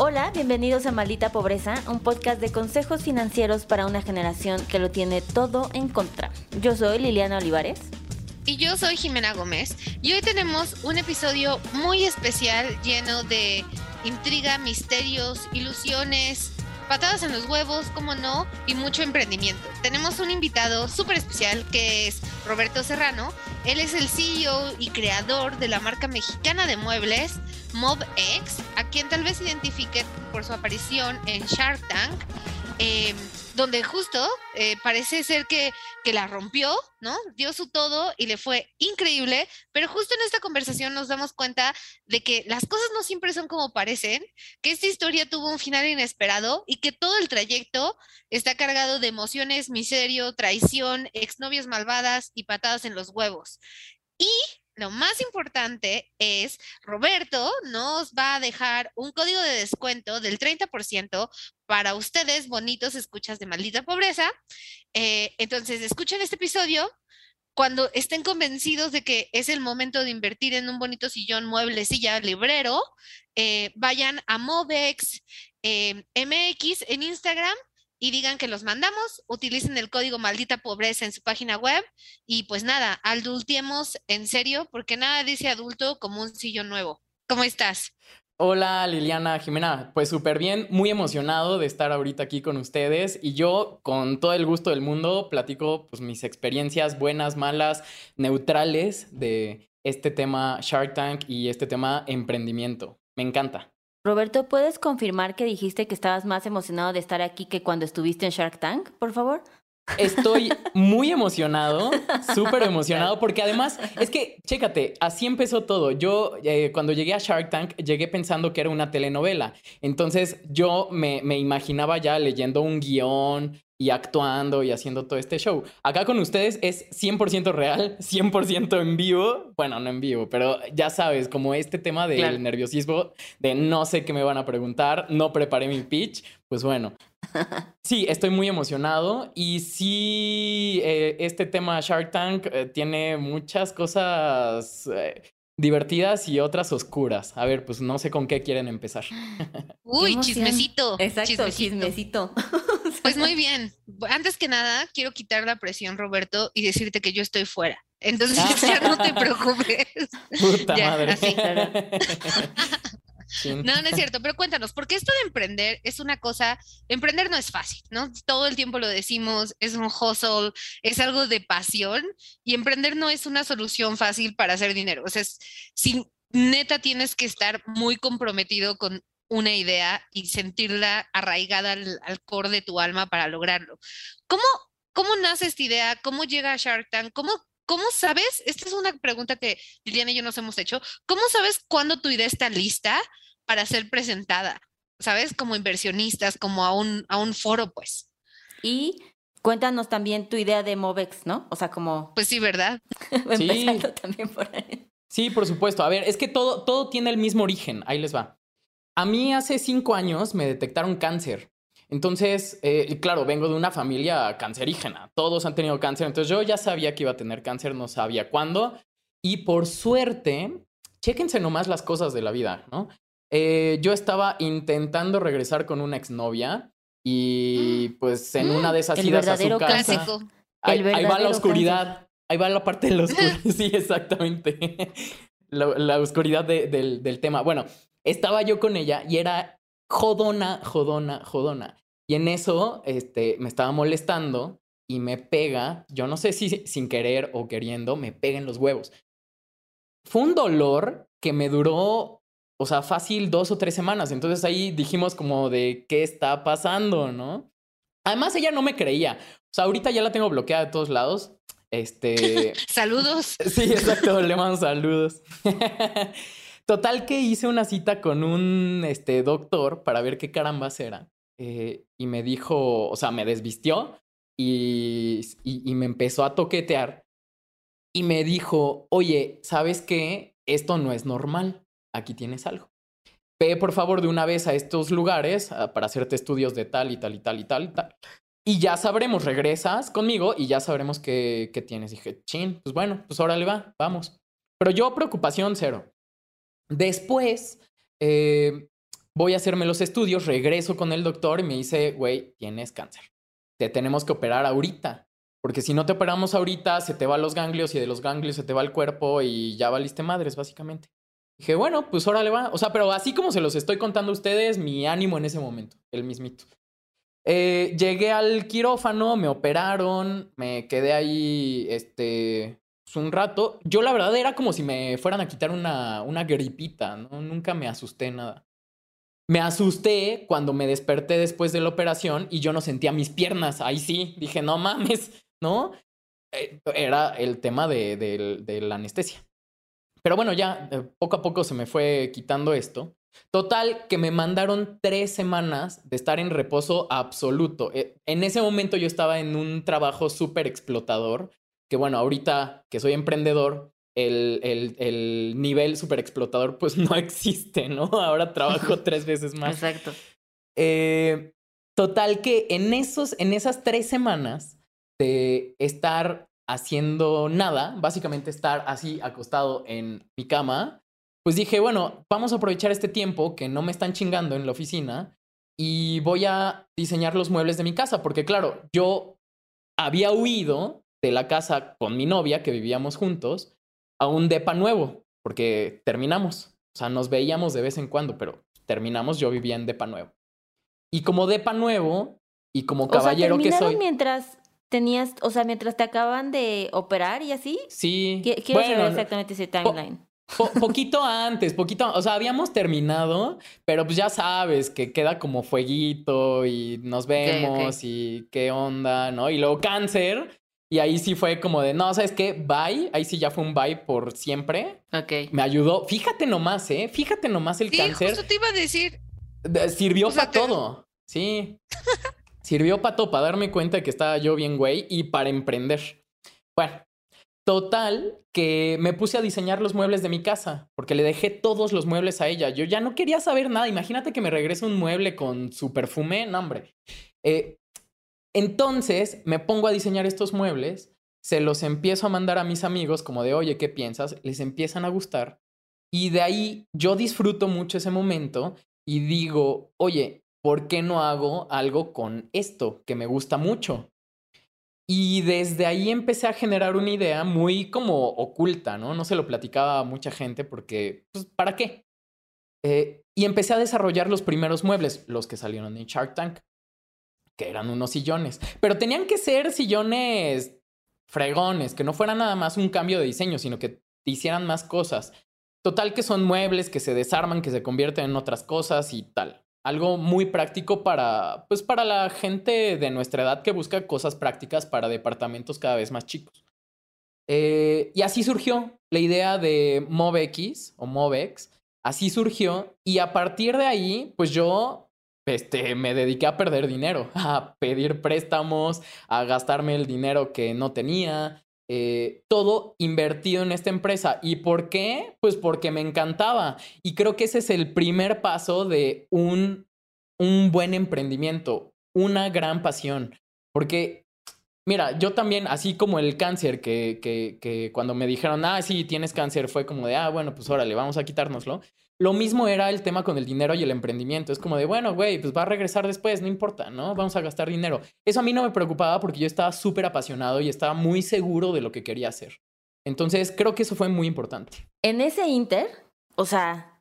Hola, bienvenidos a Maldita Pobreza, un podcast de consejos financieros para una generación que lo tiene todo en contra. Yo soy Liliana Olivares. Y yo soy Jimena Gómez. Y hoy tenemos un episodio muy especial lleno de intriga, misterios, ilusiones, patadas en los huevos, como no, y mucho emprendimiento. Tenemos un invitado súper especial que es Roberto Serrano. Él es el CEO y creador de la marca mexicana de muebles MobX, a quien tal vez identifique por su aparición en Shark Tank. Eh, donde justo eh, parece ser que, que, la rompió, ¿no? Dio su todo y le fue increíble, pero justo en esta conversación nos damos cuenta de que las cosas no siempre son como parecen, que esta historia tuvo un final inesperado y que todo el trayecto está cargado de emociones, miserio, traición, exnovias malvadas y patadas en los huevos. Y lo más importante es, Roberto nos va a dejar un código de descuento del 30% para ustedes, bonitos escuchas de maldita pobreza. Eh, entonces, escuchen este episodio. Cuando estén convencidos de que es el momento de invertir en un bonito sillón, mueble, silla, librero, eh, vayan a Movex eh, MX en Instagram y digan que los mandamos, utilicen el código maldita pobreza en su página web y pues nada, adultiemos en serio, porque nada dice adulto como un sillón nuevo. ¿Cómo estás? Hola Liliana Jimena, pues súper bien, muy emocionado de estar ahorita aquí con ustedes y yo con todo el gusto del mundo platico pues mis experiencias buenas, malas, neutrales de este tema Shark Tank y este tema emprendimiento. Me encanta. Roberto, ¿puedes confirmar que dijiste que estabas más emocionado de estar aquí que cuando estuviste en Shark Tank, por favor? Estoy muy emocionado, súper emocionado, porque además es que, chécate, así empezó todo. Yo eh, cuando llegué a Shark Tank llegué pensando que era una telenovela. Entonces yo me, me imaginaba ya leyendo un guion, y actuando y haciendo todo este show. Acá con ustedes es 100% real, 100% en vivo. Bueno, no en vivo, pero ya sabes, como este tema del nerviosismo, de no sé qué me van a preguntar, no preparé mi pitch, pues bueno. Sí, estoy muy emocionado y sí, eh, este tema Shark Tank eh, tiene muchas cosas eh, divertidas y otras oscuras. A ver, pues no sé con qué quieren empezar. Uy, chismecito. Exacto, chismecito. Pues muy bien. Antes que nada, quiero quitar la presión, Roberto, y decirte que yo estoy fuera. Entonces ya no te preocupes. Puta madre. No, no es cierto, pero cuéntanos, porque esto de emprender es una cosa, emprender no es fácil, ¿no? Todo el tiempo lo decimos, es un hustle, es algo de pasión y emprender no es una solución fácil para hacer dinero. O sea, si neta tienes que estar muy comprometido con una idea y sentirla arraigada al, core de tu alma para lograrlo. ¿Cómo, ¿Cómo nace esta idea? ¿Cómo llega a Shark Tank? ¿Cómo, ¿Cómo sabes? Esta es una pregunta que Liliana y yo nos hemos hecho. ¿Cómo sabes cuándo tu idea está lista para ser presentada? ¿Sabes? Como inversionistas, como a un, a un foro, pues. Y cuéntanos también tu idea de Movex, ¿no? O sea, como... Pues sí, ¿verdad? Empezando también por ahí. Sí, por supuesto. A ver, es que todo, todo tiene el mismo origen. Ahí les va. A mí hace cinco años me detectaron cáncer. Entonces, eh, claro, vengo de una familia cancerígena. Todos han tenido cáncer. Entonces yo ya sabía que iba a tener cáncer, no sabía cuándo. Y por suerte, chéquense nomás las cosas de la vida, ¿no? Eh, yo estaba intentando regresar con una exnovia y pues en una de esas idas a su casa. Ahí, va la oscuridad. Ahí va la parte de la oscuridad. sí, exactamente. la, oscuridad del, del tema. Bueno, estaba yo con ella y era jodona, jodona, jodona. Y en eso, este, me estaba molestando y me pega, yo no sé si sin querer o queriendo, me pega en los huevos. Fue un dolor que me duró, o sea, fácil dos o tres semanas. Entonces ahí dijimos como de qué está pasando, ¿no? Además, ella no me creía. O sea, ahorita ya la tengo bloqueada de todos lados. Este. saludos. Sí, exacto, le mando saludos. Total que hice una cita con un este, doctor para ver qué carambas era. Eh, y me dijo, o sea, me desvistió y, y, y me empezó a toquetear. Y me dijo, oye, ¿sabes qué? Esto no es normal. Aquí tienes algo. Ve por favor de una vez a estos lugares ah, para hacerte estudios de tal y tal y tal y tal y tal. Y ya sabremos, regresas conmigo y ya sabremos qué, qué tienes. dije, chin, pues bueno, pues órale va, vamos. Pero yo preocupación cero. Después eh, voy a hacerme los estudios, regreso con el doctor y me dice, güey, tienes cáncer. Te tenemos que operar ahorita. Porque si no te operamos ahorita, se te va los ganglios y de los ganglios se te va el cuerpo y ya valiste madres, básicamente. Dije, bueno, pues órale va. O sea, pero así como se los estoy contando a ustedes, mi ánimo en ese momento, el mismito. Eh, llegué al quirófano, me operaron, me quedé ahí, este, pues, un rato. Yo la verdad era como si me fueran a quitar una, una gripita, ¿no? Nunca me asusté nada. Me asusté cuando me desperté después de la operación y yo no sentía mis piernas. Ahí sí, dije, no mames, ¿no? Eh, era el tema de, la anestesia. Pero bueno, ya eh, poco a poco se me fue quitando esto. Total, que me mandaron tres semanas de estar en reposo absoluto. Eh, en ese momento yo estaba en un trabajo súper explotador que bueno, ahorita que soy emprendedor, el, el, el nivel super explotador pues no existe, ¿no? Ahora trabajo tres veces más. Exacto. Eh, total que en, esos, en esas tres semanas de estar haciendo nada, básicamente estar así acostado en mi cama, pues dije, bueno, vamos a aprovechar este tiempo que no me están chingando en la oficina y voy a diseñar los muebles de mi casa, porque claro, yo había huido de la casa con mi novia, que vivíamos juntos, a un depa nuevo, porque terminamos. O sea, nos veíamos de vez en cuando, pero terminamos, yo vivía en depa nuevo. Y como depa nuevo, y como caballero que soy. mientras tenías, o sea, mientras te acaban de operar y así? Sí. Quiero saber exactamente ese timeline. poquito antes, poquito, o sea, habíamos terminado, pero pues ya sabes que queda como fueguito y nos vemos y qué onda, ¿no? Y luego cáncer, y ahí sí fue como de, no, ¿sabes qué? Bye. Ahí sí ya fue un bye por siempre. Ok. Me ayudó. Fíjate nomás, ¿eh? Fíjate nomás el sí, cáncer. Justo te iba a decir. Sirvió para todo. Sí. Sirvió para todo, para darme cuenta de que estaba yo bien güey y para emprender. Bueno, total que me puse a diseñar los muebles de mi casa porque le dejé todos los muebles a ella. Yo ya no quería saber nada. Imagínate que me regrese un mueble con su perfume. No, hombre. Eh, entonces me pongo a diseñar estos muebles, se los empiezo a mandar a mis amigos como de, oye, ¿qué piensas? Les empiezan a gustar. Y de ahí yo disfruto mucho ese momento y digo, oye, ¿por qué no hago algo con esto que me gusta mucho? Y desde ahí empecé a generar una idea muy como oculta, ¿no? No se lo platicaba a mucha gente porque, pues, ¿para qué? Eh, y empecé a desarrollar los primeros muebles, los que salieron en Shark Tank que eran unos sillones. Pero tenían que ser sillones fregones, que no fuera nada más un cambio de diseño, sino que hicieran más cosas. Total que son muebles que se desarman, que se convierten en otras cosas y tal. Algo muy práctico para, pues para la gente de nuestra edad que busca cosas prácticas para departamentos cada vez más chicos. Eh, y así surgió la idea de MovX o MovX. Así surgió y a partir de ahí, pues yo este, me dediqué a perder dinero, a pedir préstamos, a gastarme el dinero que no tenía, eh, todo invertido en esta empresa. ¿Y por qué? Pues porque me encantaba. Y creo que ese es el primer paso de un, un buen emprendimiento, una gran pasión. Porque, mira, yo también, así como el cáncer, que, que, que cuando me dijeron, ah, sí, tienes cáncer, fue como de, ah, bueno, pues órale, vamos a quitárnoslo. Lo mismo era el tema con el dinero y el emprendimiento. Es como de, bueno, güey, pues va a regresar después, no importa, ¿no? Vamos a gastar dinero. Eso a mí no me preocupaba porque yo estaba súper apasionado y estaba muy seguro de lo que quería hacer. Entonces, creo que eso fue muy importante. En ese inter, o sea,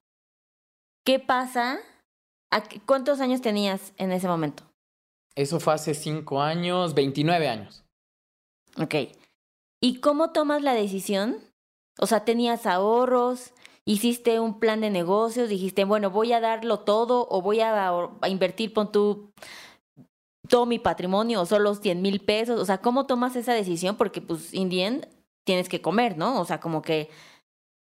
¿qué pasa? ¿Cuántos años tenías en ese momento? Eso fue hace cinco años, 29 años. Ok. ¿Y cómo tomas la decisión? O sea, ¿tenías ahorros? Hiciste un plan de negocios, dijiste, bueno, voy a darlo todo o voy a, invertir, pon tú todo mi patrimonio o solo 100 mil pesos? O sea, ¿cómo tomas esa decisión? Porque pues, Indien, tienes que comer, ¿no? O sea, como que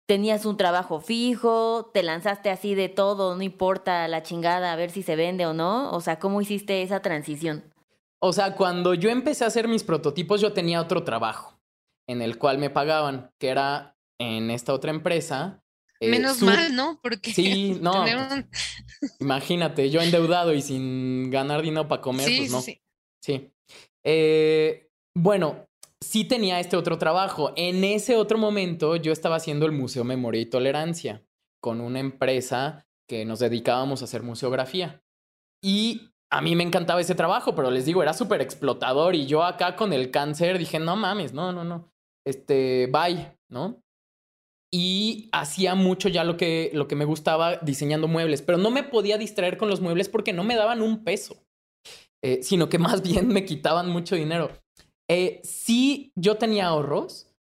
tenías un trabajo fijo, te lanzaste así de todo, no importa la chingada, a ver si se vende o no. O sea, ¿cómo hiciste esa transición? O sea, cuando yo empecé a hacer mis prototipos, yo tenía otro trabajo en el cual me pagaban, que era en esta otra empresa. Eh, Menos mal, ¿no? Porque sí, no. Pues, imagínate, yo endeudado y sin ganar dinero para comer, pues no. Sí. sí. Eh, bueno, sí tenía este otro trabajo. En ese otro momento yo estaba haciendo el Museo Memoria y Tolerancia con una empresa que nos dedicábamos a hacer museografía. Y a mí me encantaba ese trabajo, pero les digo, era súper explotador y yo acá con el cáncer dije, no mames, no, no, no, este, bye, ¿no? Y hacía mucho ya lo que, lo que me gustaba diseñando muebles, pero no me podía distraer con los muebles porque no me daban un peso, eh, sino que más bien me quitaban mucho dinero. Eh, sí, yo tenía ahorros,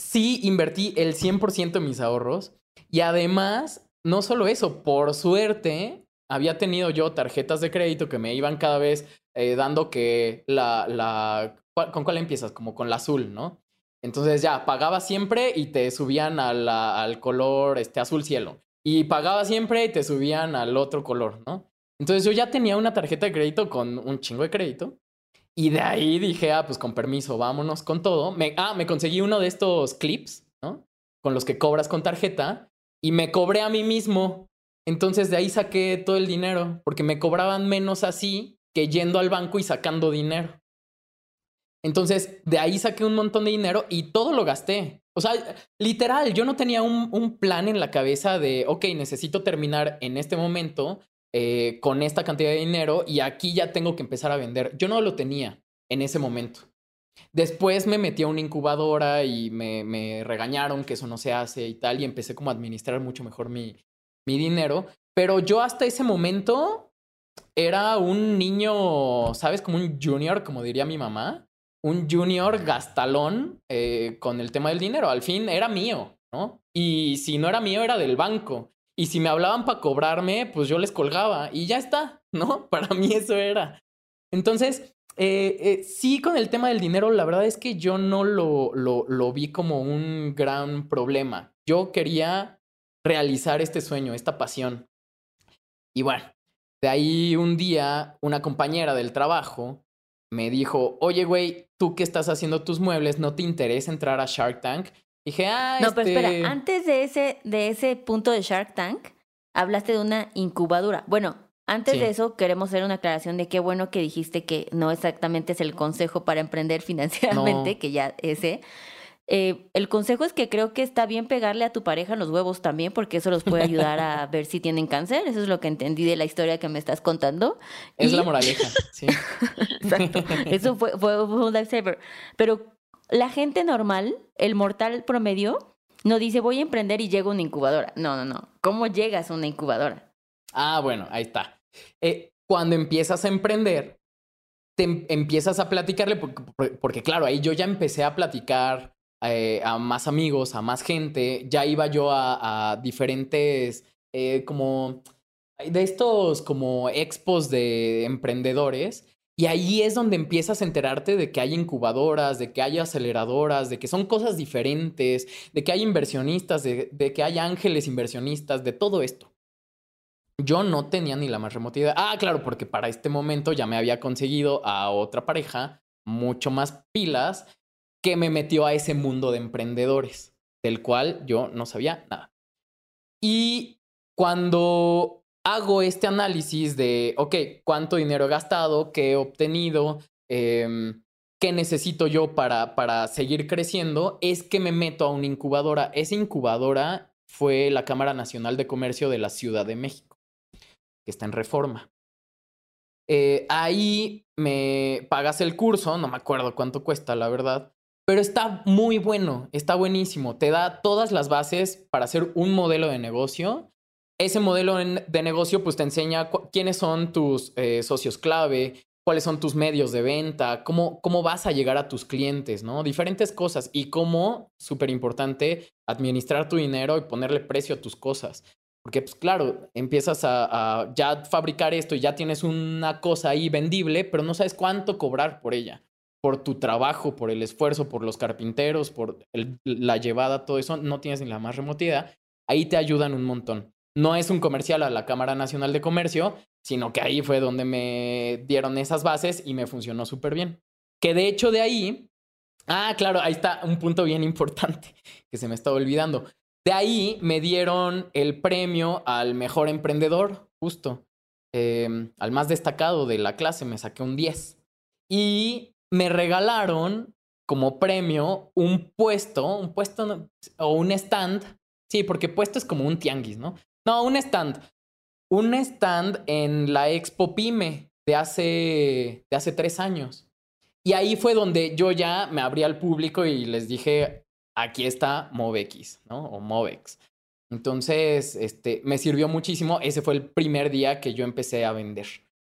sí invertí el 100% de mis ahorros y además, no solo eso, por suerte, había tenido yo tarjetas de crédito que me iban cada vez eh, dando que la, la... ¿Con cuál empiezas? Como con la azul, ¿no? Entonces ya, pagaba siempre y te subían al color este, azul cielo. Y pagaba siempre y te subían al otro color, ¿no? Entonces yo ya tenía una tarjeta de crédito con un chingo de crédito. Y de ahí dije, ah, pues con permiso, vámonos con todo. Me, ah, me conseguí uno de estos clips, ¿no? Con los que cobras con tarjeta. Y me cobré a mí mismo. Entonces de ahí saqué todo el dinero, porque me cobraban menos así que yendo al banco y sacando dinero. Entonces de ahí saqué un montón de dinero y todo lo gasté. O sea, literal, yo no tenía un, plan en la cabeza de, ok, necesito terminar en este momento eh, con esta cantidad de dinero y aquí ya tengo que empezar a vender. Yo no lo tenía en ese momento. Después me metí a una incubadora y me, regañaron que eso no se hace y tal, y empecé como a administrar mucho mejor mi dinero. Pero yo hasta ese momento era un niño, ¿sabes? Como un junior, como diría mi mamá. Un junior gastalón eh, con el tema del dinero. Al fin era mío, ¿no? Y si no era mío, era del banco. Y si me hablaban para cobrarme, pues yo les colgaba y ya está, ¿no? Para mí eso era. Entonces, eh, eh, sí, con el tema del dinero, la verdad es que yo no lo, lo, lo vi como un gran problema. Yo quería realizar este sueño, esta pasión. Y bueno, de ahí un día una compañera del trabajo me dijo, oye, güey, tú que estás haciendo tus muebles, ¿no te interesa entrar a Shark Tank? Dije, ah, No, pero espera, este antes de ese, de ese punto de Shark Tank, hablaste de una incubadora. Bueno, antes de eso, queremos hacer una aclaración de qué bueno que dijiste que no exactamente es el consejo para emprender financieramente, que ya ese. Eh, el consejo es que creo que está bien pegarle a tu pareja en los huevos también, porque eso los puede ayudar a ver si tienen cáncer. Eso es lo que entendí de la historia que me estás contando. Es la moraleja, sí. Exacto. Eso fue, fue un lifesaver. Pero la gente normal, el mortal promedio, no dice voy a emprender y llego a una incubadora. No, no, no. ¿Cómo llegas a una incubadora? Ah, bueno, ahí está. Eh, cuando empiezas a emprender, te em, empiezas a platicarle, porque, claro, ahí yo ya empecé a platicar eh, a más amigos, a más gente, ya iba yo a, diferentes, eh, como, de estos como expos de emprendedores y ahí es donde empiezas a enterarte de que hay incubadoras, de que hay aceleradoras, de que son cosas diferentes, de que hay inversionistas, de, que hay ángeles inversionistas, de todo esto. Yo no tenía ni la más remota idea. Ah, claro, porque para este momento ya me había conseguido a otra pareja, mucho más pilas, que me metió a ese mundo de emprendedores, del cual yo no sabía nada. Y cuando hago este análisis de, ok, cuánto dinero he gastado, qué he obtenido, em, qué necesito yo para, para seguir creciendo, es que me meto a una incubadora. Esa incubadora fue la Cámara Nacional de Comercio de la Ciudad de México, que está en reforma. Eh, ahí me pagas el curso, no me acuerdo cuánto cuesta, la verdad, pero está muy bueno, está buenísimo. Te da todas las bases para hacer un modelo de negocio ese modelo de negocio pues te enseña quiénes son tus eh, socios clave, cuáles son tus medios de venta, cómo, cómo vas a llegar a tus clientes, ¿no? Diferentes cosas y cómo, súper importante, administrar tu dinero y ponerle precio a tus cosas. Porque, pues claro, empiezas a, a, ya fabricar esto y ya tienes una cosa ahí vendible, pero no sabes cuánto cobrar por ella, por tu trabajo, por el esfuerzo, por los carpinteros, por el, la llevada, todo eso, no tienes ni la más remota idea. Ahí te ayudan un montón. No es un comercial a la Cámara Nacional de Comercio, sino que ahí fue donde me dieron esas bases y me funcionó súper bien. Que de hecho de ahí, ah, claro, ahí está un punto bien importante que se me estaba olvidando. De ahí me dieron el premio al mejor emprendedor, justo, eh, al más destacado de la clase, me saqué un 10. Y me regalaron como premio un puesto, un puesto o un stand. Sí, porque puesto es como un tianguis, ¿no? No, un stand. Un stand en la Expo Pyme de hace, de hace tres años. Y ahí fue donde yo ya me abrí al público y les dije, aquí está Movex, ¿no? O Movex. Entonces, este, me sirvió muchísimo. Ese fue el primer día que yo empecé a vender.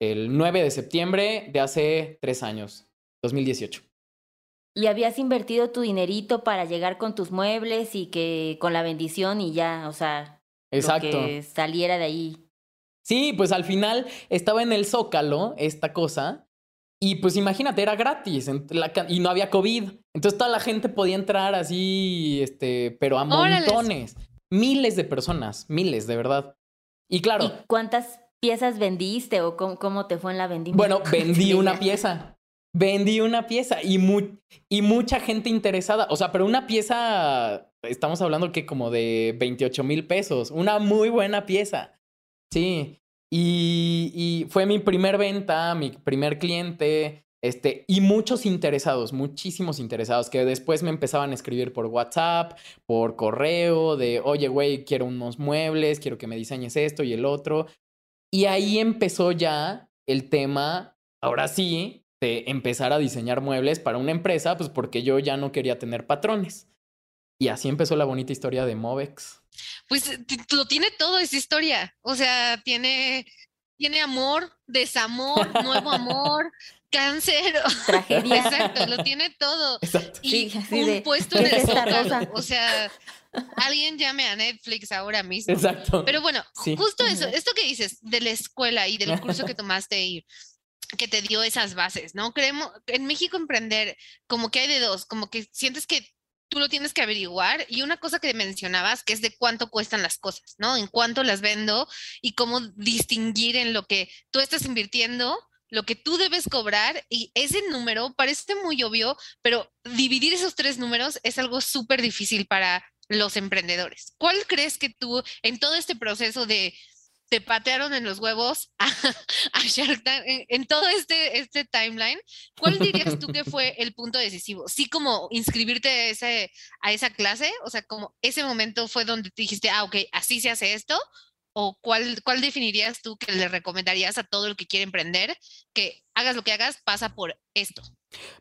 El 9 de septiembre de hace tres años, 2018. ¿Y habías invertido tu dinerito para llegar con tus muebles y que con la bendición y ya, o sea, Exacto. que saliera de ahí? Sí, pues al final estaba en el Zócalo esta cosa y pues imagínate, era gratis y no había COVID. Entonces toda la gente podía entrar así, este, pero a montones. Miles de personas, miles, de verdad. Y claro. ¿Y cuántas piezas vendiste o cómo, te fue en la vendimia? Bueno, vendí una pieza. Vendí una pieza y, y mucha gente interesada. O sea, pero una pieza, estamos hablando que como de 28 mil pesos. Una muy buena pieza. Sí. Y, fue mi primer venta, mi primer cliente, este, y muchos interesados, muchísimos interesados, que después me empezaban a escribir por WhatsApp, por correo, de, oye, güey, quiero unos muebles, quiero que me diseñes esto y el otro. Y ahí empezó ya el tema, ahora sí, de empezar a diseñar muebles para una empresa, pues porque yo ya no quería tener patrones. Y así empezó la bonita historia de Movex. Pues eh, lo tiene todo esa historia. O sea, tiene, tiene amor, desamor, nuevo amor, cáncer. Tragedia. Exacto, lo tiene todo. Y un puesto en el O sea, alguien llame a Netflix ahora mismo. Exacto. Pero bueno, justo eso, esto que dices de la escuela y del curso que tomaste ir que te dio esas bases, ¿no? Creemos, en México emprender, como que hay de dos, como que sientes que tú lo tienes que averiguar. Y una cosa que mencionabas, que es de cuánto cuestan las cosas, ¿no? En cuánto las vendo y cómo distinguir en lo que tú estás invirtiendo, lo que tú debes cobrar. Y ese número parece muy obvio, pero dividir esos tres números es algo súper difícil para los emprendedores. ¿Cuál crees que tú en todo este proceso de te patearon en los huevos a, Shark Tank en, todo este, este timeline, ¿cuál dirías tú que fue el punto decisivo? ¿Sí como inscribirte a, ese, a esa clase? O sea, como ese momento fue donde te dijiste, ah, ok, así se hace esto. ¿O cuál, cuál definirías tú que le recomendarías a todo el que quiere emprender? Que hagas lo que hagas, pasa por esto.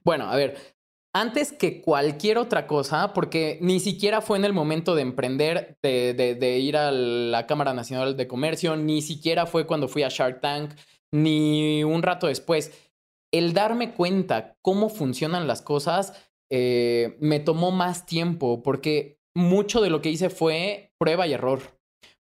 Bueno, a ver, antes que cualquier otra cosa, porque ni siquiera fue en el momento de emprender, de, ir a la Cámara Nacional de Comercio, ni siquiera fue cuando fui a Shark Tank, ni un rato después. El darme cuenta cómo funcionan las cosas eh, me tomó más tiempo, porque mucho de lo que hice fue prueba y error.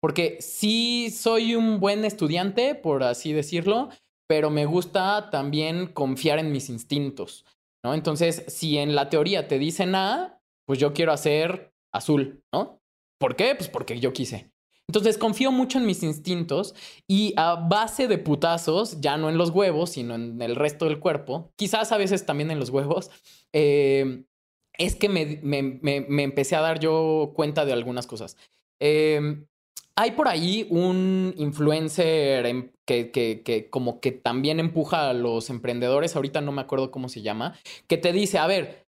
Porque sí soy un buen estudiante, por así decirlo, pero me gusta también confiar en mis instintos. ¿No? Entonces, si en la teoría te dicen A, pues yo quiero hacer azul, ¿no? ¿Por qué? Pues porque yo quise. Entonces confío mucho en mis instintos y a base de putazos, ya no en los huevos, sino en el resto del cuerpo, quizás a veces también en los huevos, eh, es que me, me, empecé a dar yo cuenta de algunas cosas. Eh, hay por ahí un influencer que, que, como que también empuja a los emprendedores, ahorita no me acuerdo cómo se llama, que te dice, a ver,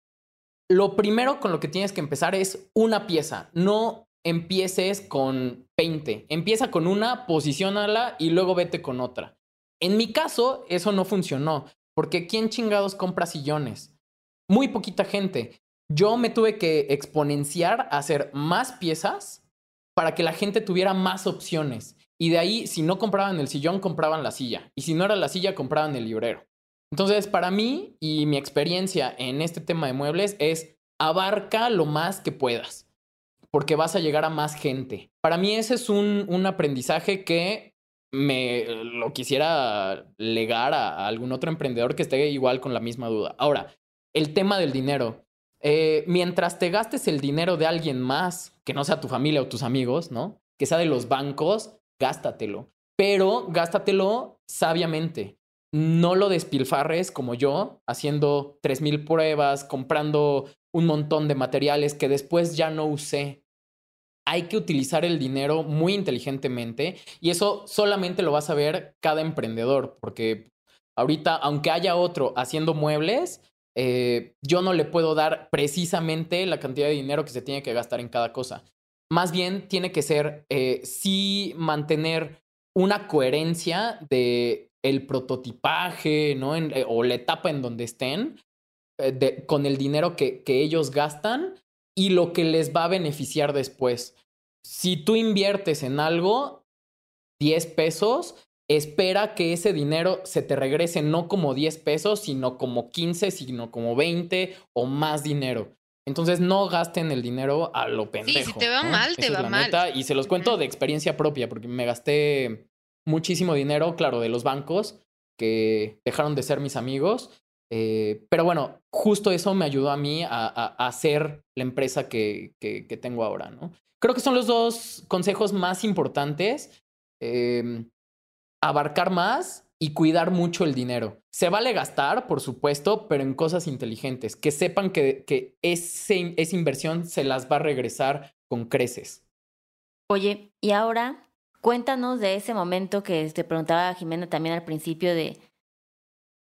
lo primero con lo que tienes que empezar es una pieza, no empieces con 20, empieza con una, posiciónala y luego vete con otra. En mi caso, eso no funcionó, porque ¿quién chingados compra sillones? Muy poquita gente. Yo me tuve que exponenciar a hacer más piezas para que la gente tuviera más opciones. Y de ahí, si no compraban el sillón, compraban la silla. Y si no era la silla, compraban el librero. Entonces, para mí y mi experiencia en este tema de muebles es abarca lo más que puedas. porque vas a llegar a más gente. Para mí ese es un, un aprendizaje que me lo quisiera legar a, algún otro emprendedor que esté igual con la misma duda. Ahora, el tema del dinero. Eh, mientras te gastes el dinero de alguien más, que no sea tu familia o tus amigos, ¿no? Que sea de los bancos, gástatelo. Pero gástatelo sabiamente. No lo despilfarres como yo, haciendo 3.000 pruebas, comprando un montón de materiales que después ya no usé hay que utilizar el dinero muy inteligentemente y eso solamente lo vas a ver cada emprendedor, porque ahorita, aunque haya otro haciendo muebles, eh, yo no le puedo dar precisamente la cantidad de dinero que se tiene que gastar en cada cosa. Más bien tiene que ser eh, sí mantener una coherencia de el prototipaje, ¿no? Eh, o la etapa en donde estén, con el dinero que, que ellos gastan y lo que les va a beneficiar después. Si tú inviertes en algo, 10 pesos, espera que ese dinero se te regrese no como 10 pesos, sino como 15, sino como 20 o más dinero. Entonces no gasten el dinero a lo pendejo. Sí, si te va mal, te va mal. y se los cuento de experiencia propia, porque me gasté muchísimo dinero, claro, de los bancos que dejaron de ser mis amigos eh, pero bueno, justo eso me ayudó a mí a, hacer la empresa que, que, tengo ahora, ¿no? Creo que son los dos consejos más importantes. Em, abarcar más y cuidar mucho el dinero. Se vale gastar, por supuesto, pero en cosas inteligentes. Que sepan que, que ese, esa inversión se las va a regresar con creces. Oye, y ahora cuéntanos de ese momento que te preguntaba Jimena también al principio de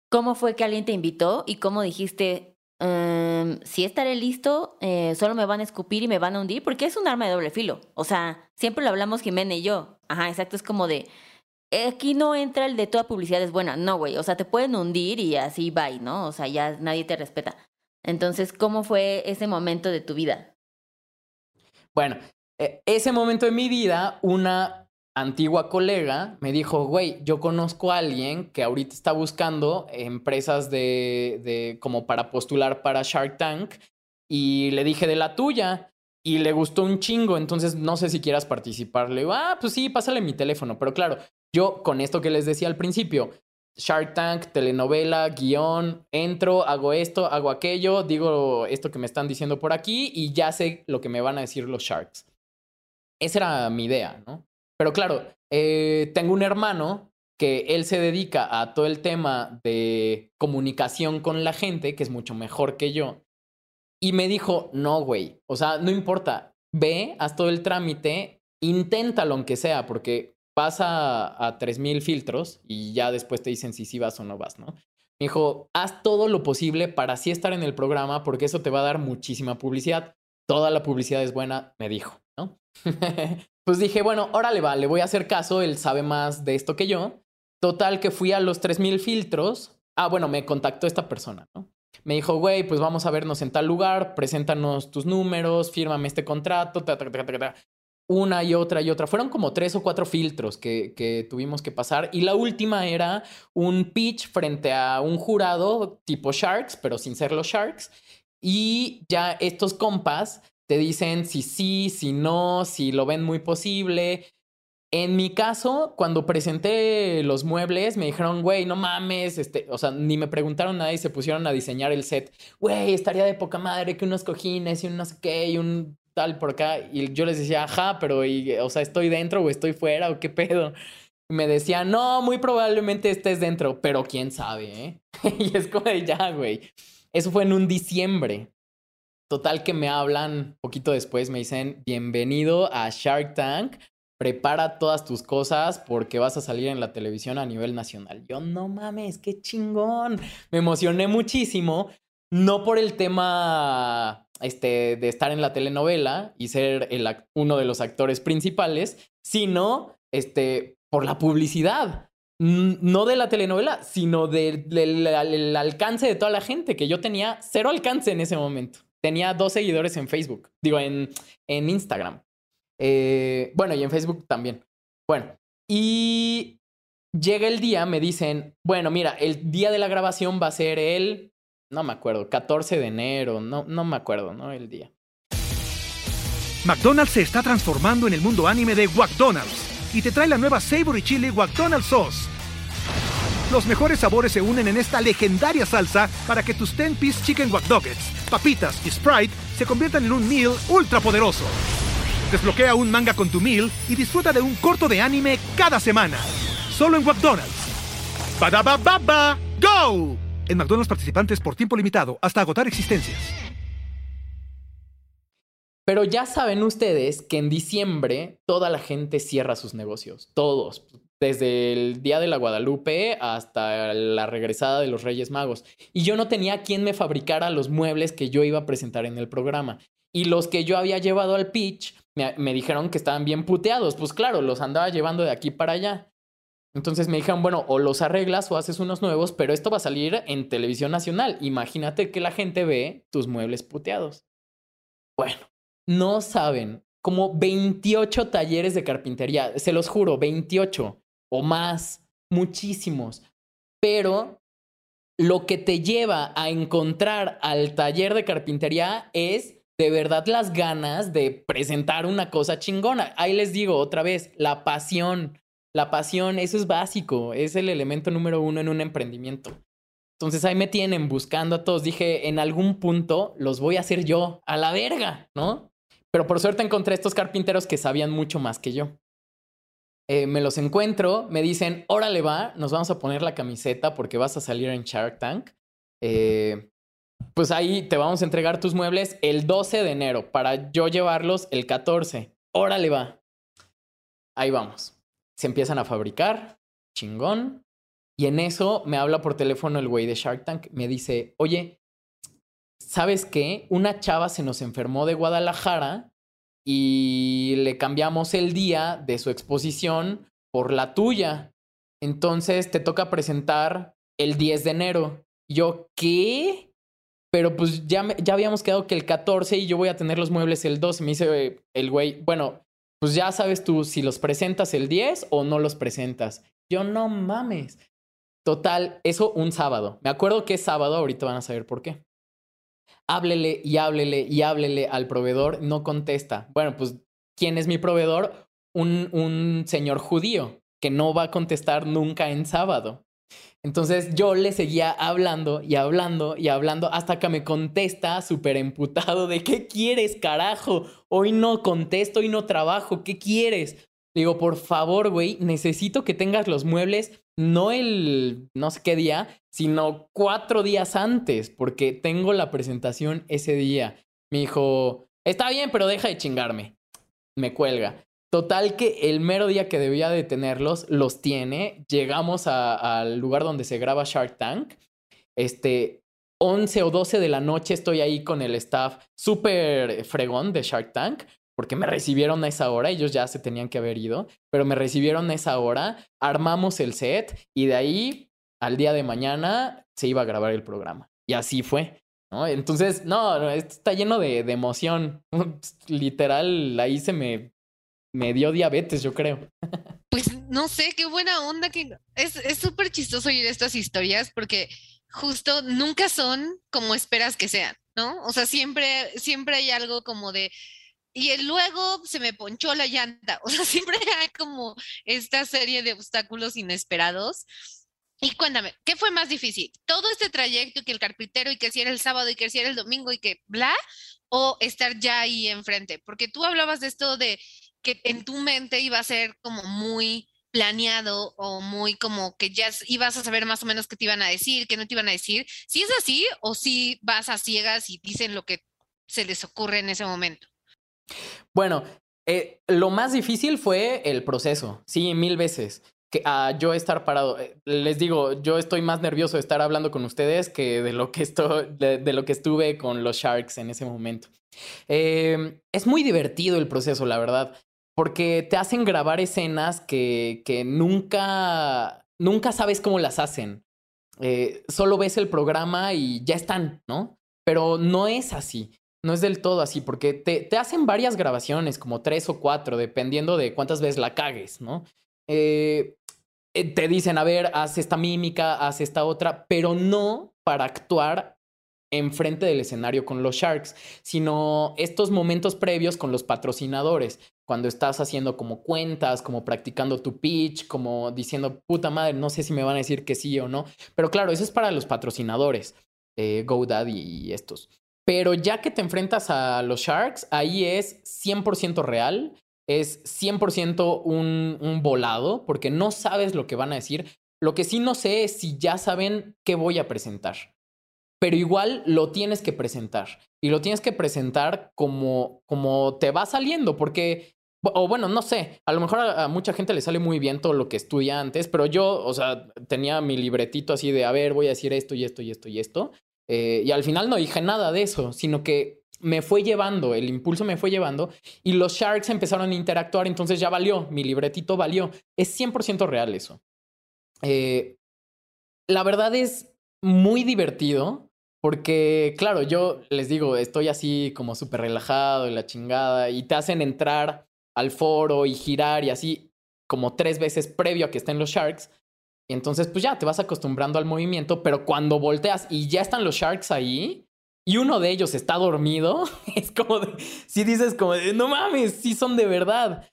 ¿Cómo fue que alguien te invitó y cómo dijiste, em, si estaré listo, eh, solo me van a escupir y me van a hundir? Porque es un arma de doble filo. O sea, siempre lo hablamos Jimena y yo. Ajá, exacto, es como de, aquí no entra el de toda publicidad es buena. No, güey, o sea, te pueden hundir y así va, ¿no? O sea, ya nadie te respeta. Entonces, ¿cómo fue ese momento de tu vida? Bueno, e, ese momento de mi vida, una antigua colega me dijo, güey, yo conozco a alguien que ahorita está buscando empresas de, de, como para postular para Shark Tank y le dije de la tuya y le gustó un chingo, entonces no sé si quieras participar. Le digo, ah, pues sí, pásale mi teléfono, pero claro, yo con esto que les decía al principio, Shark Tank, telenovela, guion, entro, hago esto, hago aquello, digo esto que me están diciendo por aquí y ya sé lo que me van a decir los Sharks. Esa era mi idea, ¿no? Pero claro, eh, tengo un hermano que él se dedica a todo el tema de comunicación con la gente, que es mucho mejor que yo. Y me dijo, no, güey, o sea, no importa, ve, haz todo el trámite, inténtalo aunque sea, porque pasa a, 3.000 filtros y ya después te dicen si sí vas o no vas, ¿no? Me dijo, haz todo lo posible para así estar en el programa, porque eso te va a dar muchísima publicidad. Toda la publicidad es buena, me dijo, ¿no? Pues dije, bueno, órale va, le voy a hacer caso, él sabe más de esto que yo. Total que fui a los 3000 filtros. Ah, bueno, me contactó esta persona, ¿no? Me dijo, güey, pues vamos a vernos en tal lugar, preséntanos tus números, fírmame este contrato, ta, ta, ta, una y otra y otra. Fueron como tres o cuatro filtros que, que, tuvimos que pasar. Y la última era un pitch frente a un jurado tipo Sharks, pero sin ser los Sharks. Y ya estos compas te dicen si sí, si no, si lo ven muy posible. En mi caso, cuando presenté los muebles, me dijeron, güey, no mames, este, o sea, ni me preguntaron nada y se pusieron a diseñar el set. Güey, estaría de poca madre que unos cojines y un no sé qué y un tal por acá. Y yo les decía, ajá, pero, y, o sea, ¿estoy dentro o estoy fuera o qué pedo? Me decían, no, muy probablemente estés dentro, pero quién sabe, ¿eh? y es como de ya, güey. Eso fue en un diciembre. Total que me hablan poquito después, me dicen, bienvenido a Shark Tank, prepara todas tus cosas porque vas a salir en la televisión a nivel nacional. Yo, no mames, qué chingón. Me emocioné muchísimo, no por el tema este, de estar en la telenovela y ser el, uno de los actores principales, sino este, por la publicidad. No de la telenovela, sino del alcance de toda la gente, que yo tenía cero alcance en ese momento. Tenía dos seguidores en Facebook, digo, en, en Instagram. Eh, bueno, y en Facebook también. Bueno, y llega el día, me dicen, bueno, mira, el día de la grabación va a ser el, no me acuerdo, 14 de enero, no, no me acuerdo, ¿no? El día. McDonald's se está transformando en el mundo anime de McDonald's y te trae la nueva Savory Chili McDonald's Sauce. Los mejores sabores se unen en esta legendaria salsa para que tus 10-piece chicken wack papitas y Sprite se conviertan en un meal ultra poderoso. Desbloquea un manga con tu meal y disfruta de un corto de anime cada semana. Solo en McDonald's. baba ¡Go! En McDonald's participantes por tiempo limitado hasta agotar existencias. Pero ya saben ustedes que en diciembre toda la gente cierra sus negocios. Todos. Desde el Día de la Guadalupe hasta la regresada de los Reyes Magos. Y yo no tenía quien me fabricara los muebles que yo iba a presentar en el programa. Y los que yo había llevado al pitch me, me dijeron que estaban bien puteados. Pues claro, los andaba llevando de aquí para allá. Entonces me dijeron, bueno, o los arreglas o haces unos nuevos, pero esto va a salir en televisión nacional. Imagínate que la gente ve tus muebles puteados. Bueno, no saben, como 28 talleres de carpintería, se los juro, 28 o más, muchísimos. Pero lo que te lleva a encontrar al taller de carpintería es de verdad las ganas de presentar una cosa chingona. Ahí les digo otra vez, la pasión. La pasión, eso es básico, es el elemento número uno en un emprendimiento. Entonces ahí me tienen buscando a todos. Dije, en algún punto los voy a hacer yo, a la verga, ¿no? Pero por suerte encontré estos carpinteros que sabían mucho más que yo. Eh, me los encuentro, me dicen, órale va, nos vamos a poner la camiseta porque vas a salir en Shark Tank. Eh, pues ahí te vamos a entregar tus muebles el 12 de enero para yo llevarlos el 14. Órale va. Ahí vamos. Se empiezan a fabricar, chingón. Y en eso me habla por teléfono el güey de Shark Tank. Me dice, oye, ¿sabes qué? Una chava se nos enfermó de Guadalajara y le cambiamos el día de su exposición por la tuya. Entonces te toca presentar el 10 de enero. Yo, ¿qué? Pero pues ya, ya habíamos quedado que el 14 y yo voy a tener los muebles el 12. Me dice el güey, bueno, pues ya sabes tú si los presentas el 10 o no los presentas. Yo no mames. Total, eso un sábado. Me acuerdo que es sábado, ahorita van a saber por qué háblele y háblele y háblele al proveedor, no contesta. Bueno, pues, ¿quién es mi proveedor? Un, un señor judío que no va a contestar nunca en sábado. Entonces yo le seguía hablando y hablando y hablando hasta que me contesta súper emputado de ¿qué quieres, carajo? Hoy no contesto, hoy no trabajo, ¿qué quieres? Digo, por favor, güey, necesito que tengas los muebles no el no sé qué día, sino cuatro días antes, porque tengo la presentación ese día. Me dijo, está bien, pero deja de chingarme. Me cuelga. Total que el mero día que debía de tenerlos, los tiene. Llegamos al lugar donde se graba Shark Tank. Este, 11 o 12 de la noche estoy ahí con el staff súper fregón de Shark Tank porque me recibieron a esa hora, ellos ya se tenían que haber ido, pero me recibieron a esa hora, armamos el set y de ahí al día de mañana se iba a grabar el programa. Y así fue. ¿no? Entonces, no, está lleno de, de, emoción. Literal, ahí se me, me dio diabetes, yo creo. Pues no sé, qué buena onda que es súper chistoso oír estas historias porque justo nunca son como esperas que sean, ¿no? O sea, siempre, siempre hay algo como de, y luego se me ponchó la llanta. O sea, siempre hay como esta serie de obstáculos inesperados. Y cuéntame, ¿qué fue más difícil? ¿Todo este trayecto que el carpintero y que si era el sábado y que si era el domingo y que bla? ¿O estar ya ahí enfrente? Porque tú hablabas de esto de que en tu mente iba a ser como muy planeado o muy como que ya ibas a saber más o menos qué te iban a decir, qué no te iban a decir. Si es así o si vas a ciegas y dicen lo que se les ocurre en ese momento. Bueno, eh, lo más difícil fue el proceso, sí, mil veces. Que a yo estar parado. Eh, les digo, yo estoy más nervioso de estar hablando con ustedes que de lo que, estoy, de, lo que estuve con los Sharks en ese momento. Em, es muy divertido el proceso, la verdad, porque te hacen grabar escenas que, que nunca, nunca sabes cómo las hacen. Eh, solo ves el programa y ya están, ¿no? Pero no es así no es del todo así, porque te, hacen varias grabaciones, como tres o cuatro, dependiendo de cuántas veces la cagues, ¿no? Eh, eh, te dicen, a ver, haz esta mímica, haz esta otra, pero no para actuar enfrente del escenario con los Sharks, sino estos momentos previos con los patrocinadores, cuando estás haciendo como cuentas, como practicando tu pitch, como diciendo, puta madre, no sé si me van a decir que sí o no, pero claro, eso es para los patrocinadores, eh, GoDaddy y estos. Pero ya que te enfrentas a los Sharks, ahí es 100% real, es 100% un, un volado, porque no sabes lo que van a decir. Lo que sí no sé es si ya saben qué voy a presentar. Pero igual lo tienes que presentar. Y lo tienes que presentar como, como te va saliendo, porque o bueno, no sé, a lo mejor a, mucha gente le sale muy bien todo lo que estudia antes, pero yo, o sea, tenía mi libretito así de, a ver, voy a decir esto y esto y esto y esto. Eh, y al final no dije nada de eso, sino que me fue llevando, el impulso me fue llevando y los Sharks empezaron a interactuar, entonces ya valió, mi libretito valió. Es 100% real eso. Eh, la verdad es muy divertido porque, claro, yo les digo, estoy así como súper relajado y la chingada y te hacen entrar al foro y girar y así como tres veces previo a que estén los Sharks. Y entonces, pues ya te vas acostumbrando al movimiento, pero cuando volteas y ya están los Sharks ahí y uno de ellos está dormido, es como si dices como de, no mames, sí son de verdad.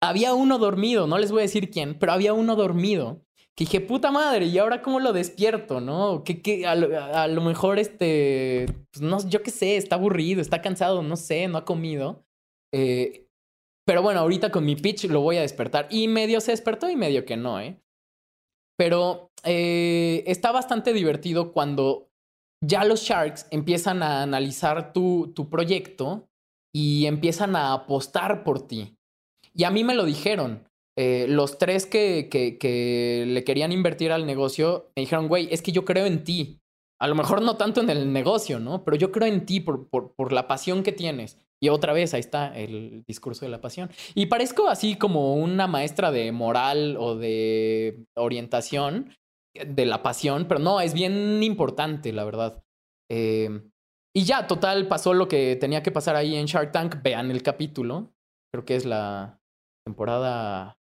Había uno dormido, no les voy a decir quién, pero había uno dormido. Que dije, puta madre, ¿y ahora cómo lo despierto, no? Que, a, lo, mejor este, pues no, yo qué sé, está aburrido, está cansado, no sé, no ha comido. Eh, pero bueno, ahorita con mi pitch lo voy a despertar. Y medio se despertó y medio que no, ¿eh? Pero eh, está bastante divertido cuando ya los Sharks empiezan a analizar tu, tu proyecto y empiezan a apostar por ti. Y a mí me lo dijeron. Eh, los tres que, que, le querían invertir al negocio me dijeron, güey, es que yo creo en ti. A lo mejor no tanto en el negocio, ¿no? Pero yo creo en ti por, por, por la pasión que tienes. Y otra vez, ahí está el discurso de la pasión. Y parezco así como una maestra de moral o de orientación de la pasión, pero no, es bien importante, la verdad. Eh, y ya, total, pasó lo que tenía que pasar ahí en Shark Tank. Vean el capítulo. Creo que es la temporada.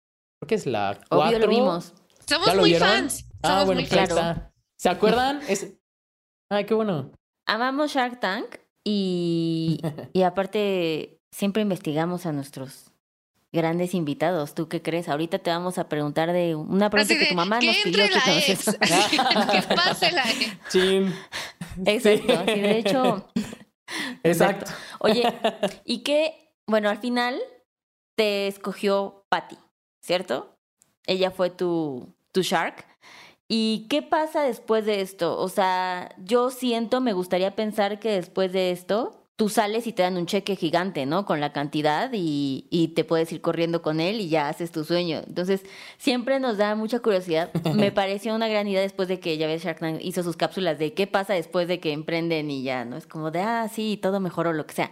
Creo que es la Obvio lo vimos. Somos muy fans. Ah, Somos bueno, muy claro. fans. está. ¿Se acuerdan? Es... Ay, qué bueno. Amamos Shark Tank y, y aparte siempre investigamos a nuestros grandes invitados. ¿Tú qué crees? Ahorita te vamos a preguntar de una pregunta Así que de, tu mamá que nos pidió entre que la ex. que pase la ex. Chin. Exacto. sí, de hecho, Exacto. Oye, y que, bueno, al final te escogió Patty, ¿cierto? Ella fue tu, tu Shark. ¿Y qué pasa después de esto? O sea, yo siento, me gustaría pensar que después de esto, tú sales y te dan un cheque gigante, ¿no? Con la cantidad y, y te puedes ir corriendo con él y ya haces tu sueño. Entonces, siempre nos da mucha curiosidad. Me pareció una gran idea después de que ya ves Shark Tank hizo sus cápsulas de qué pasa después de que emprenden y ya, ¿no? Es como de, ah, sí, todo mejoró, lo que sea.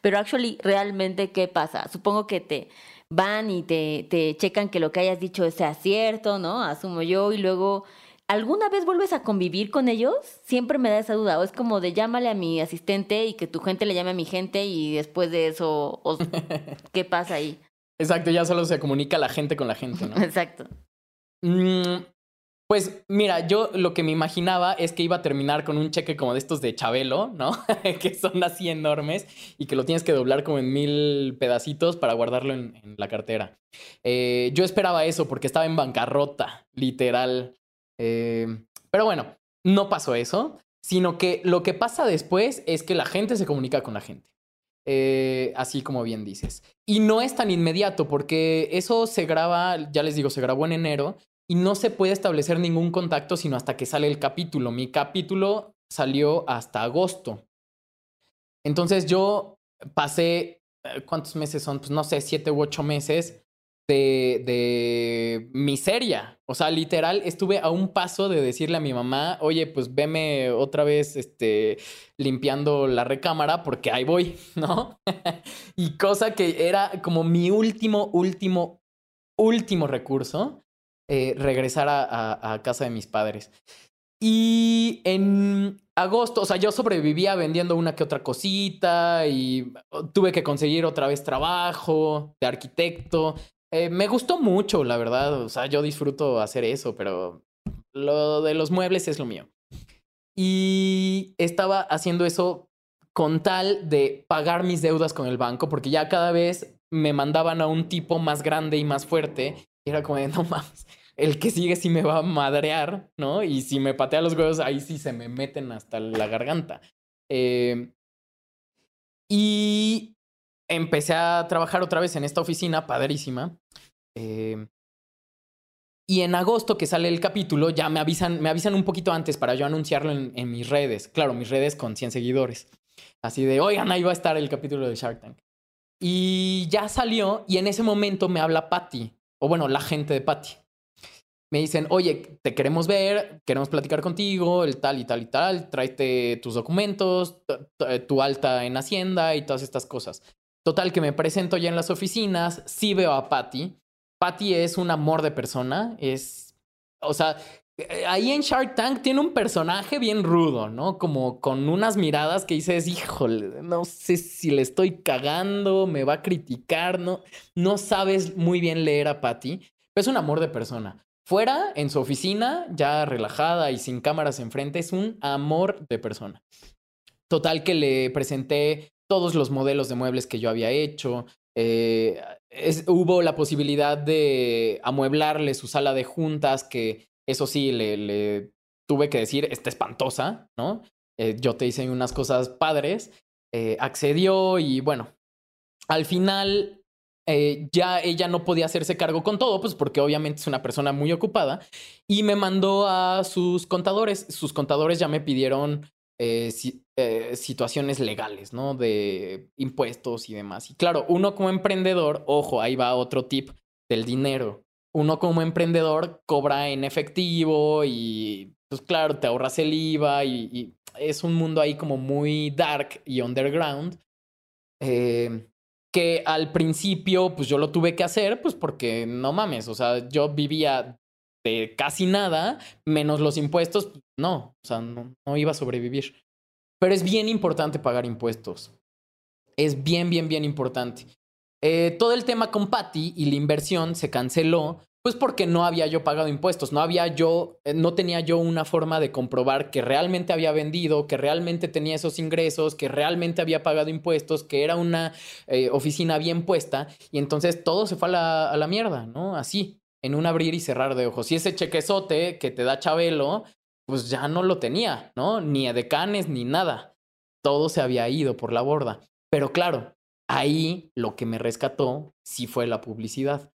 Pero actually, realmente, ¿qué pasa? Supongo que te van y te, te checan que lo que hayas dicho sea cierto, ¿no? Asumo yo, y luego, ¿alguna vez vuelves a convivir con ellos? Siempre me da esa duda, o es como de llámale a mi asistente y que tu gente le llame a mi gente y después de eso, ¿qué pasa ahí? Exacto, ya solo se comunica la gente con la gente, ¿no? Exacto. Mm, pues mira, yo lo que me imaginaba es que iba a terminar con un cheque como de estos de Chabelo, ¿no? que son así enormes y que lo tienes que doblar como en mil pedacitos para guardarlo en, la cartera. Eh, yo esperaba eso porque estaba en bancarrota, literal. Eh, pero bueno, no pasó eso, sino que lo que pasa después es que la gente se comunica con la gente. Eh, así como bien dices. Y no es tan inmediato porque eso se graba, ya les digo, se grabó en enero y no se puede establecer ningún contacto sino hasta que sale el capítulo. Mi capítulo salió hasta agosto. Entonces yo pasé, eh, ¿cuántos meses son? Pues no sé, siete u ocho meses de, de miseria. O sea, literal, estuve a un paso de decirle a mi mamá, oye, pues veme otra vez este, limpiando la recámara porque ahí voy, ¿no? y cosa que era como mi último, último, último recurso, eh, regresar a, casa de mis padres. Y en agosto, o sea, yo sobrevivía vendiendo una que otra cosita y tuve que conseguir otra vez trabajo de arquitecto. Eh, me gustó mucho, la verdad. O sea, yo disfruto hacer eso, pero lo de los muebles es lo mío. Y estaba haciendo eso con tal de pagar mis deudas con el banco, porque ya cada vez me mandaban a un tipo más grande y más fuerte. Y era como de, no mames, el que sigue sí me va a madrear, ¿no? Y si me patea los huevos, ahí sí se me meten hasta la garganta. Eh, y empecé a trabajar otra vez en esta oficina, padrísima. Eh, y en agosto que sale el capítulo, ya me avisan, me avisan un poquito antes para yo anunciarlo en, en mis redes. Claro, mis redes con 100 seguidores. Así de, oigan, ahí va a estar el capítulo de Shark Tank. Y ya salió y en ese momento me habla Patty, o bueno, la gente de Patty. Me dicen, oye, te queremos ver, queremos platicar contigo, el tal y tal y tal, tráete tus documentos, tu alta en Hacienda y todas estas cosas. Total, que me presento ya en las oficinas, sí veo a Patty. Patty es un amor de persona, es, o sea, eh, ahí en Shark Tank tiene un personaje bien rudo, ¿no? Como con unas miradas que dices, híjole, no sé si le estoy cagando, me va a criticar, no, no sabes muy bien leer a Patty, es un amor de persona. Fuera, en su oficina, ya relajada y sin cámaras enfrente, es un amor de persona. Total que le presenté todos los modelos de muebles que yo había hecho. Eh, hubo la posibilidad de amueblarle su sala de juntas que eso sí, le, tuve que decir, está espantosa, ¿no? Eh, yo te hice unas cosas padres, eh, accedió y bueno, al final eh, ya ella no podía hacerse cargo con todo, pues porque obviamente es una persona muy ocupada, y me mandó a sus contadores. Sus contadores ya me pidieron situaciones legales, ¿no? De impuestos y demás. Y claro, uno como emprendedor, ojo, ahí va otro tip del dinero uno como emprendedor cobra en efectivo y pues claro, te ahorras el IVA y, es un mundo ahí como muy dark y underground. Eh, que al principio pues yo lo tuve que hacer pues porque no mames, o sea, yo vivía de casi nada, menos los impuestos, no, o sea, no iba a sobrevivir. Pero es bien importante pagar impuestos. Es bien, bien, bien importante. Eh, todo el tema con Patty y la inversión se canceló, pues porque no había yo pagado impuestos, no había yo, eh, no tenía yo una forma de comprobar que realmente había vendido, que realmente tenía esos ingresos, que realmente había pagado impuestos, que era una eh, oficina bien puesta, y entonces todo se fue a la, mierda, ¿no? Así, en un abrir y cerrar de ojos. Y ese chequezote que te da Chabelo, pues ya no lo tenía, ¿no? Ni decanes ni nada. Todo se había ido por la borda. Pero claro, ahí lo que me rescató sí fue la publicidad.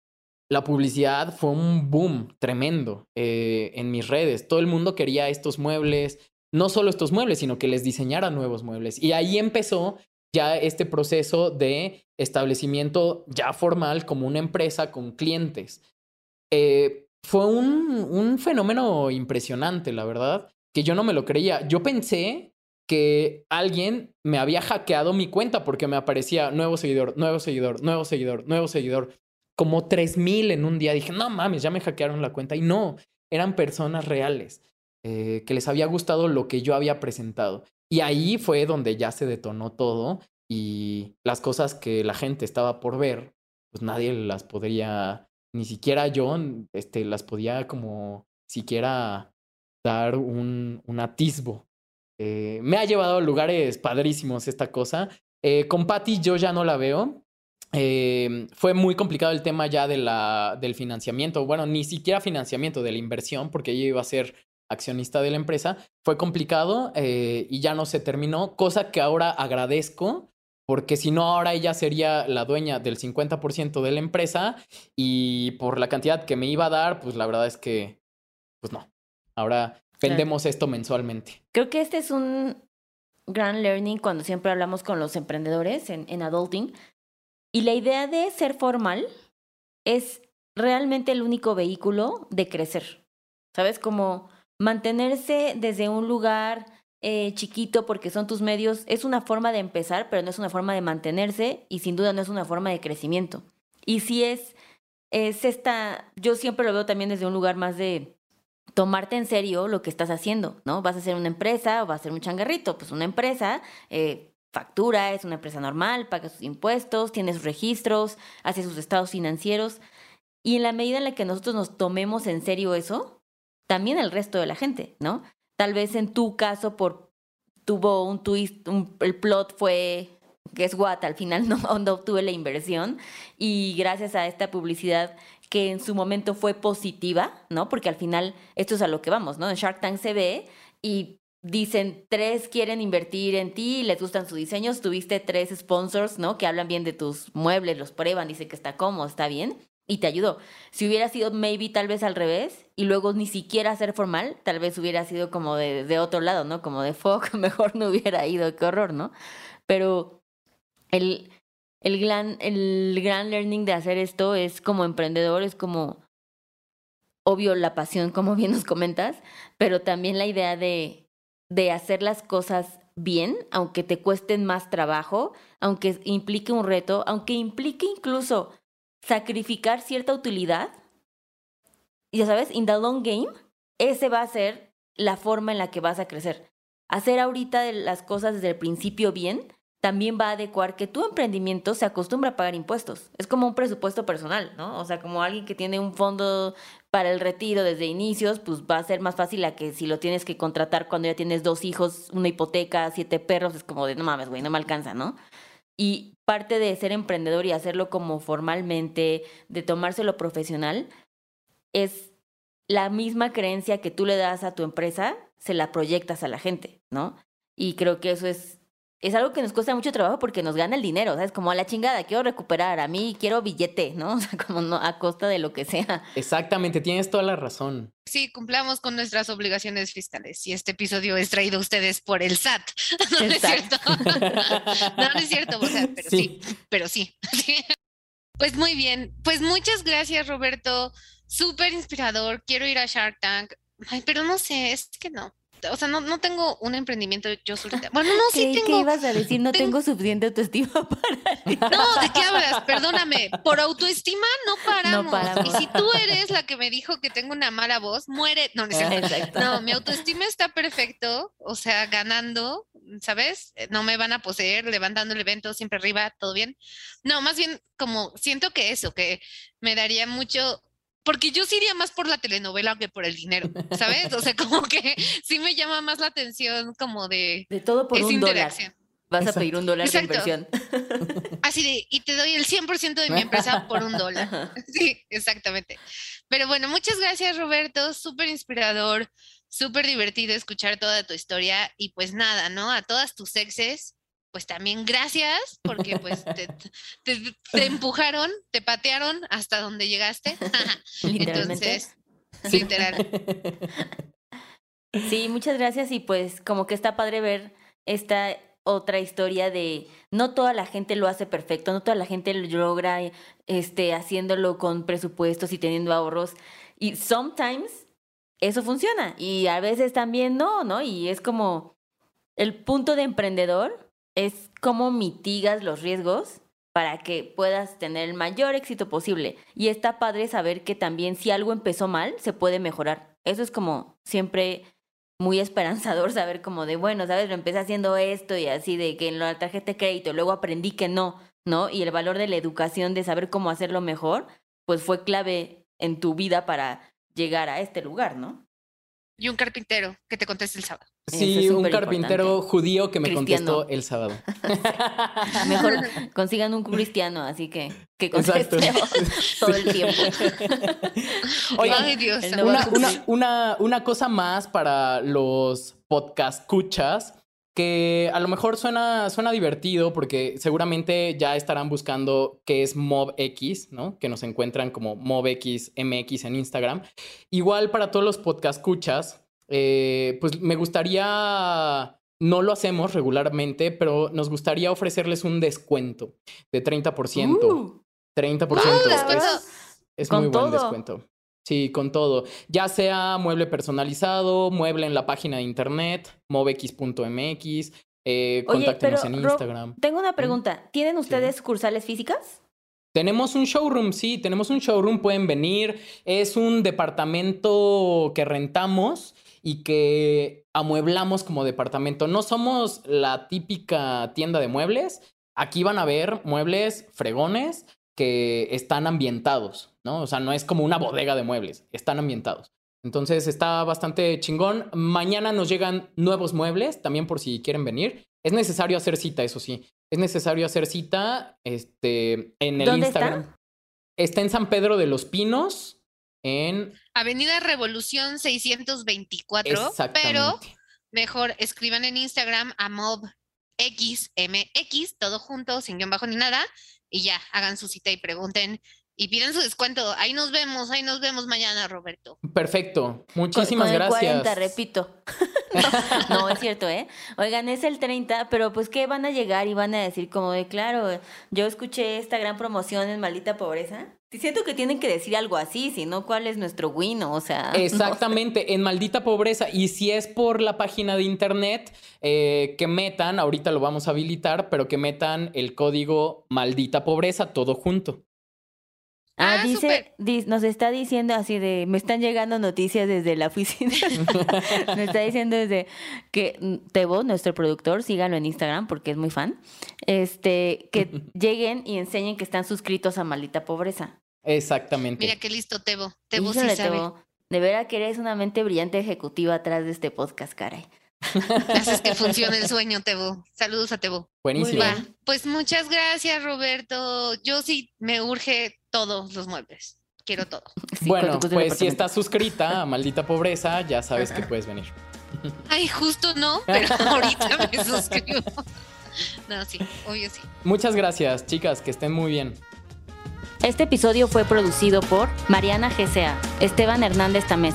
La publicidad fue un boom tremendo eh, en mis redes. Todo el mundo quería estos muebles, no solo estos muebles, sino que les diseñara nuevos muebles. Y ahí empezó ya este proceso de establecimiento ya formal como una empresa con clientes. Eh, fue un, un fenómeno impresionante, la verdad, que yo no me lo creía. Yo pensé que alguien me había hackeado mi cuenta porque me aparecía nuevo seguidor, nuevo seguidor, nuevo seguidor, nuevo seguidor. Como 3000 en un día. Dije, no mames, ya me hackearon la cuenta. Y no, eran personas reales eh, que les había gustado lo que yo había presentado. Y ahí fue donde ya se detonó todo y las cosas que la gente estaba por ver, pues nadie las podría, ni siquiera yo, este, las podía como siquiera dar un, un atisbo eh, me ha llevado a lugares padrísimos esta cosa. Eh, con Patty yo ya no la veo. Eh, fue muy complicado el tema ya de la, del financiamiento. Bueno, ni siquiera financiamiento, de la inversión, porque ella iba a ser accionista de la empresa. Fue complicado y ya no se terminó, cosa que ahora agradezco. Porque si no, ahora ella sería la dueña del 50% de la empresa y por la cantidad que me iba a dar, pues la verdad es que, pues no. Ahora vendemos esto mensualmente. Creo que este es un gran learning cuando siempre hablamos con los emprendedores en, en adulting. Y la idea de ser formal es realmente el único vehículo de crecer. ¿Sabes? Como mantenerse desde un lugar eh, chiquito porque son tus medios es una forma de empezar, pero no es una forma de mantenerse y sin duda no es una forma de crecimiento. Y si es, es esta, yo siempre lo veo también desde un lugar más de tomarte en serio lo que estás haciendo, ¿no? Vas a hacer una empresa o vas a hacer un changarrito. Pues una empresa eh, factura, es una empresa normal, paga sus impuestos, tiene sus registros, hace sus estados financieros. Y en la medida en la que nosotros nos tomemos en serio eso, también el resto de la gente, ¿no? tal vez en tu caso por tuvo un twist, el plot fue que es what, al final no, no obtuve la inversión y gracias a esta publicidad que en su momento fue positiva, ¿no? Porque al final esto es a lo que vamos, ¿no? En Shark Tank se ve y dicen tres quieren invertir en ti, les gustan sus diseños, tuviste tres sponsors, ¿no? Que hablan bien de tus muebles, los prueban, dicen que está cómodo, está bien y te ayudó. Si hubiera sido maybe tal vez al revés y luego ni siquiera ser formal, tal vez hubiera sido como de, otro lado, ¿no? Como de fuck, mejor no hubiera ido, qué horror, ¿no? Pero el, el, gran, el gran learning de hacer esto es como emprendedor, es como, obvio, la pasión, como bien nos comentas, pero también la idea de, de hacer las cosas bien, aunque te cuesten más trabajo, aunque implique un reto, aunque implique incluso sacrificar cierta utilidad, ya sabes, in the long game, ese va a ser la forma en la que vas a crecer. Hacer ahorita las cosas desde el principio bien también va a adecuar que tu emprendimiento se acostumbre a pagar impuestos. Es como un presupuesto personal, ¿no? O sea, como alguien que tiene un fondo para el retiro desde inicios, pues va a ser más fácil a que si lo tienes que contratar cuando ya tienes dos hijos, una hipoteca, siete perros, es como de, no mames, güey, no me alcanza, ¿no? Y parte de ser emprendedor y hacerlo como formalmente, de tomárselo profesional, es la misma creencia que tú le das a tu empresa, se la proyectas a la gente, ¿no? Y creo que eso es es algo que nos cuesta mucho trabajo porque nos gana el dinero, ¿sabes? Como a la chingada, quiero recuperar, a mí quiero billete, ¿no? O sea, como no, a costa de lo que sea. Exactamente, tienes toda la razón. Sí, cumplamos con nuestras obligaciones fiscales y este episodio es traído a ustedes por el SAT. No, es cierto. no, no es cierto, o sea, pero sí, pero sí. Pues muy bien, pues muchas gracias Roberto, súper inspirador, quiero ir a Shark Tank, Ay, pero no sé, es que no o sea, no, no tengo un emprendimiento yo solita. Bueno, no, sí tengo. ¿Qué ibas a decir? No tengo, suficiente autoestima para. No, ¿de qué hablas? Perdóname. Por autoestima no paramos. no paramos. Y si tú eres la que me dijo que tengo una mala voz, muere. No, no, no mi autoestima está perfecto, o sea, ganando, ¿sabes? No me van a poseer, levantando el evento siempre arriba, todo bien. No, más bien como siento que eso, que me daría mucho porque yo sí iría más por la telenovela que por el dinero, ¿sabes? O sea, como que sí me llama más la atención como de... De todo por un dólar. Vas a pedir un dólar de inversión. Así de, y te doy el 100% de mi empresa por un dólar. Sí, exactamente. Pero bueno, muchas gracias Roberto, súper inspirador, súper divertido escuchar toda tu historia y pues nada, ¿no? A todas tus exes, pues también gracias, porque pues te, empujaron, te patearon hasta donde llegaste. Entonces, literal. Sí, muchas gracias y pues como que está padre ver esta otra historia de no toda la gente lo hace perfecto, no toda la gente lo logra este, haciéndolo con presupuestos y teniendo ahorros. Y sometimes eso funciona y a veces también no, ¿no? Y es como el punto de emprendedor es cómo mitigas los riesgos para que puedas tener el mayor éxito posible. Y está padre saber que también si algo empezó mal, se puede mejorar. Eso es como siempre muy esperanzador saber como de, bueno, sabes, lo empecé haciendo esto y así de que en la tarjeta de crédito, luego aprendí que no, ¿no? Y el valor de la educación, de saber cómo hacerlo mejor, pues fue clave en tu vida para llegar a este lugar, ¿no? Y un carpintero que te conteste el sábado. Sí, un carpintero judío que me contestó el sábado. Mejor consigan un cristiano, así que que conteste todo el tiempo. Ay, Dios. Una, una, una, cosa más para los podcast escuchas que a lo mejor suena, suena divertido porque seguramente ya estarán buscando qué es MobX, ¿no? Que nos encuentran como MobX MX en Instagram. Igual para todos los podcast escuchas, eh, pues me gustaría, no lo hacemos regularmente, pero nos gustaría ofrecerles un descuento de 30%. 30%. Uh, es, muy buen descuento. Sí, con todo. Ya sea mueble personalizado, mueble en la página de internet, movex.mx, eh, contáctenos en Instagram. tengo una pregunta. ¿Tienen ustedes cursales físicas? Tenemos un showroom, sí, tenemos un showroom, pueden venir. Es un departamento que rentamos y que amueblamos como departamento. No somos la típica tienda de muebles. Aquí van a ver muebles fregones que están ambientados, ¿no? O sea, no es como una bodega de muebles, están ambientados. Entonces está bastante chingón. Mañana nos llegan nuevos muebles, también por si quieren venir. Es necesario hacer cita, eso sí. Es necesario hacer cita este, en el ¿Dónde Instagram. está? Está en San Pedro de los Pinos, en... Avenida Revolución 624, pero Exactamente. mejor escriban en Instagram a mobxmx, todo junto, sin guion bajo ni nada, y ya, hagan su cita y pregunten y piden su descuento. Ahí nos vemos, ahí nos vemos mañana, Roberto. Perfecto. Muchísimas con el gracias. 40, repito. no, no, es cierto, ¿eh? Oigan, es el 30, pero pues que van a llegar y van a decir como de, claro, yo escuché esta gran promoción en Maldita Pobreza. Siento que tienen que decir algo así, si no, ¿cuál es nuestro win? O sea, no sé. Exactamente, en maldita pobreza. Y si es por la página de internet, eh, que metan, ahorita lo vamos a habilitar, pero que metan el código maldita pobreza todo junto. Ah, Ah, dice, di- nos está diciendo así de, me están llegando noticias desde la oficina. me está diciendo desde que mm, Tebo, nuestro productor, síganlo en Instagram porque es muy fan. Este, que lleguen y enseñen que están suscritos a Maldita Pobreza. Exactamente. Mira qué listo, Tebo. Tebo sí Híjole, sabe. Tebo, de veras que eres una mente brillante ejecutiva atrás de este podcast, caray. Haces que funcione el sueño, Tebo. Saludos a Tebo. Buenísimo. Va, pues muchas gracias, Roberto. Yo sí me urge todos los muebles. Quiero todo. Sí, bueno, pues si estás suscrita a maldita pobreza, ya sabes que puedes venir. Ay, justo no, pero ahorita me suscribo. No, sí, obvio sí. Muchas gracias, chicas, que estén muy bien. Este episodio fue producido por Mariana GCA, Esteban Hernández Tamés,